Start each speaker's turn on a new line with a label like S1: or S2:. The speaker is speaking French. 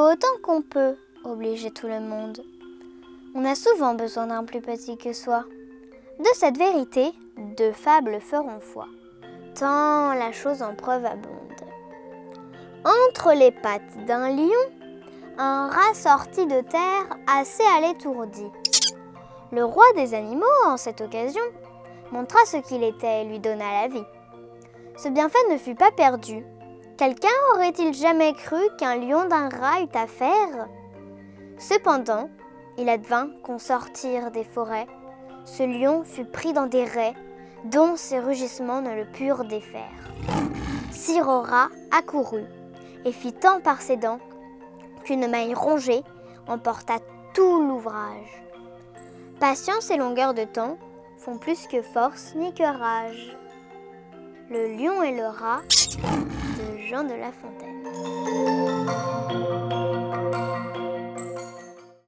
S1: autant qu'on peut obliger tout le monde. On a souvent besoin d'un plus petit que soi. De cette vérité, deux fables feront foi, tant la chose en preuve abonde. Entre les pattes d'un lion, un rat sorti de terre assez à l'étourdi. Le roi des animaux, en cette occasion, montra ce qu'il était et lui donna la vie. Ce bienfait ne fut pas perdu. Quelqu'un aurait-il jamais cru qu'un lion d'un rat eût affaire? Cependant, il advint qu'au sortir des forêts, ce lion fut pris dans des raies dont ses rugissements ne le purent défaire. Rat accourut et fit tant par ses dents qu'une maille rongée emporta tout l'ouvrage. Patience et longueur de temps font plus que force ni que rage. Le lion et le rat de Jean de La Fontaine.